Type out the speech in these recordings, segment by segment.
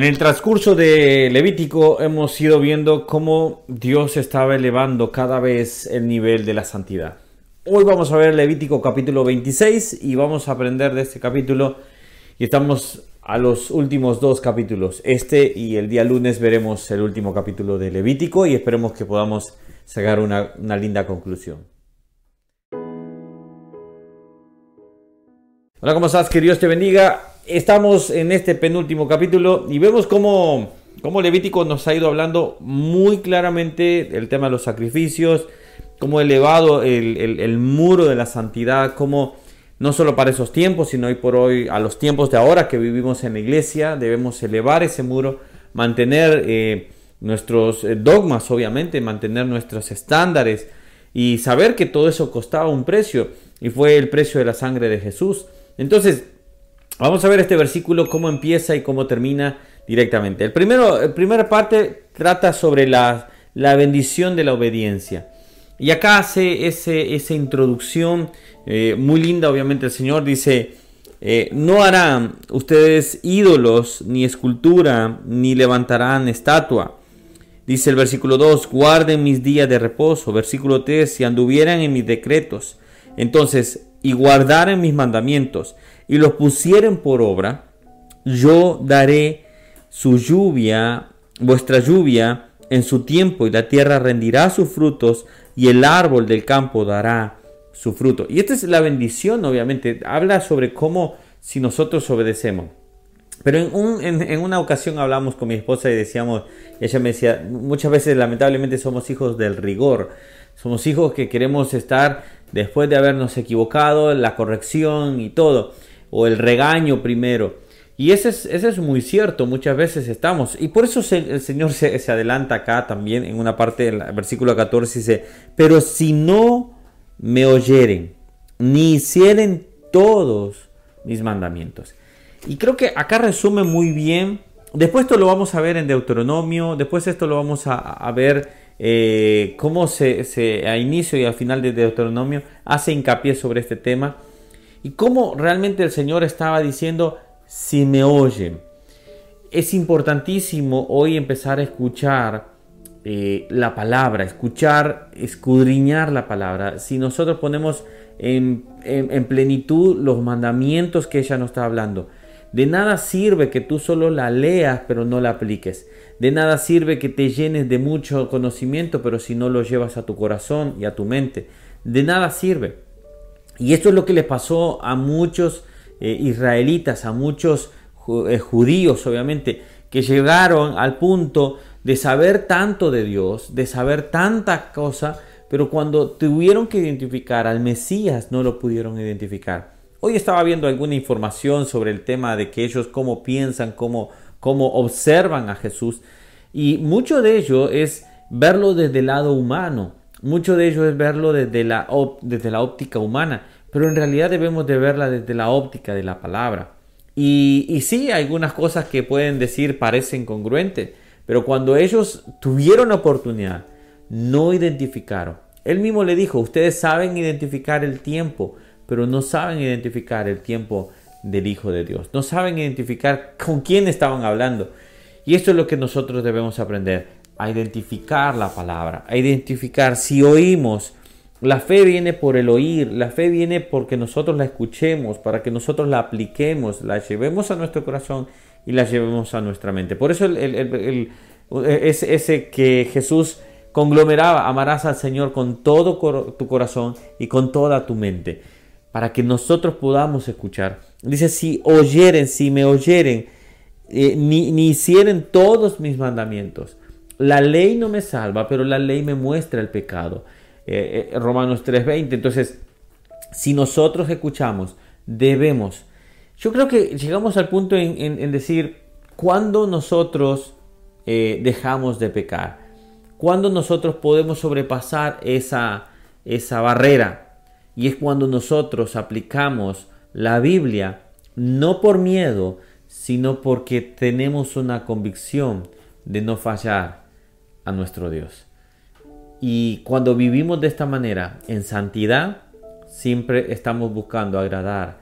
En el transcurso de Levítico hemos ido viendo cómo Dios estaba elevando cada vez el nivel de la santidad. Hoy vamos a ver Levítico capítulo 26 y vamos a aprender de este capítulo y estamos a los últimos dos capítulos. Este y el día lunes veremos el último capítulo de Levítico y esperemos que podamos sacar una, una linda conclusión. Hola, ¿cómo estás? Que Dios te bendiga estamos en este penúltimo capítulo y vemos cómo, cómo Levítico nos ha ido hablando muy claramente el tema de los sacrificios, cómo elevado el, el, muro de la santidad, cómo no solo para esos tiempos, sino hoy por hoy a los tiempos de ahora que vivimos en la iglesia, debemos elevar ese muro, mantener eh, nuestros eh, dogmas, obviamente, mantener nuestros estándares y saber que todo eso costaba un precio y fue el precio de la sangre de Jesús. Entonces, Vamos a ver este versículo, cómo empieza y cómo termina directamente. El primero, la primera parte trata sobre la, bendición de la obediencia. Y acá hace ese, esa introducción eh, muy linda, obviamente el Señor dice, eh, no harán ustedes ídolos, ni escultura, ni levantarán estatua. Dice el versículo 2, guarden mis días de reposo. Versículo 3, si anduvieran en mis decretos. Entonces, y guardaren mis mandamientos y los pusieren por obra, yo daré su lluvia, vuestra lluvia, en su tiempo, y la tierra rendirá sus frutos, y el árbol del campo dará su fruto. Y esta es la bendición, obviamente. Habla sobre cómo si nosotros obedecemos. Pero en, en, una ocasión hablamos con mi esposa y decíamos, ella me decía, muchas veces lamentablemente somos hijos del rigor. Somos hijos que queremos estar después de habernos equivocado, la corrección y todo o el regaño primero. Y ese es, es muy cierto, muchas veces estamos. Y por eso el Señor se, adelanta acá también en una parte del versículo 14, dice, pero si no me oyeren, ni hicieren todos mis mandamientos. Y creo que acá resume muy bien. Después esto lo vamos a ver en Deuteronomio, después esto lo vamos a, ver eh, cómo se, se, a inicio y al final de Deuteronomio hace hincapié sobre este tema y cómo realmente el Señor estaba diciendo, si me oyen. Es importantísimo hoy empezar a escuchar eh, la palabra, escuchar, escudriñar la palabra. Si nosotros ponemos en, en plenitud los mandamientos que ella nos está hablando, de nada sirve que tú solo la leas pero no la apliques. De nada sirve que te llenes de mucho conocimiento pero si no lo llevas a tu corazón y a tu mente. De nada sirve. Y esto es lo que le pasó a muchos eh, israelitas, a muchos eh, judíos, obviamente, que llegaron al punto de saber tanto de Dios, de saber tanta cosa, pero cuando tuvieron que identificar al Mesías no lo pudieron identificar. Hoy estaba viendo alguna información sobre el tema de que ellos cómo piensan, cómo, cómo observan a Jesús, y mucho de ello es verlo desde el lado humano. Mucho de ello es verlo desde la, desde la óptica humana, pero en realidad debemos de verla desde la óptica de la palabra. Y, y sí, algunas cosas que pueden decir parecen congruentes, pero cuando ellos tuvieron oportunidad, no identificaron. Él mismo le dijo, ustedes saben identificar el tiempo, pero no saben identificar el tiempo del Hijo de Dios. No saben identificar con quién estaban hablando. Y esto es lo que nosotros debemos aprender a identificar la palabra, a identificar si oímos. La fe viene por el oír, la fe viene porque nosotros la escuchemos, para que nosotros la apliquemos, la llevemos a nuestro corazón y la llevemos a nuestra mente. Por eso el, es ese que Jesús conglomeraba, amarás al Señor con todo tu corazón y con toda tu mente, para que nosotros podamos escuchar. Dice, si oyeren, si me oyeren, eh, ni, ni hicieren todos mis mandamientos. La ley no me salva, pero la ley me muestra el pecado. Eh, eh, Romanos 3:20. Entonces, si nosotros escuchamos, debemos. Yo creo que llegamos al punto en, decir, ¿cuándo nosotros eh, dejamos de pecar? ¿Cuándo nosotros podemos sobrepasar esa, esa barrera? Y es cuando nosotros aplicamos la Biblia, no por miedo, sino porque tenemos una convicción de no fallar a nuestro Dios. Y cuando vivimos de esta manera, en santidad, siempre estamos buscando agradar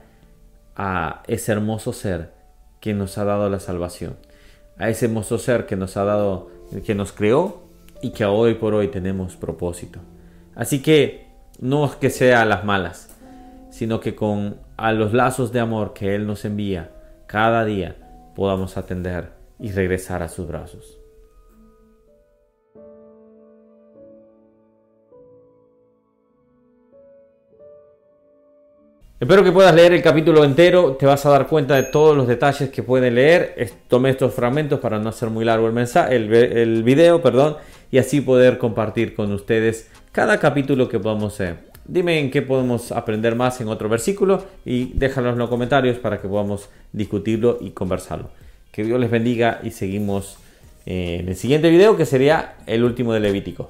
a ese hermoso ser que nos ha dado la salvación. a ese hermoso ser que nos ha dado, que nos creó y que hoy por hoy tenemos propósito. Así que no es que sea a las malas, sino que con a los lazos de amor que Él nos envía cada día podamos atender y regresar a sus brazos. Espero que puedas leer el capítulo entero, te vas a dar cuenta de todos los detalles que pueden leer. Tomé estos fragmentos para no hacer muy largo el mensaje, el, el video, perdón, y así poder compartir con ustedes cada capítulo que podamos hacer. Dime en qué podemos aprender más en otro versículo y déjanos en los comentarios para que podamos discutirlo y conversarlo. Que Dios les bendiga y seguimos en el siguiente video que sería el último de Levítico.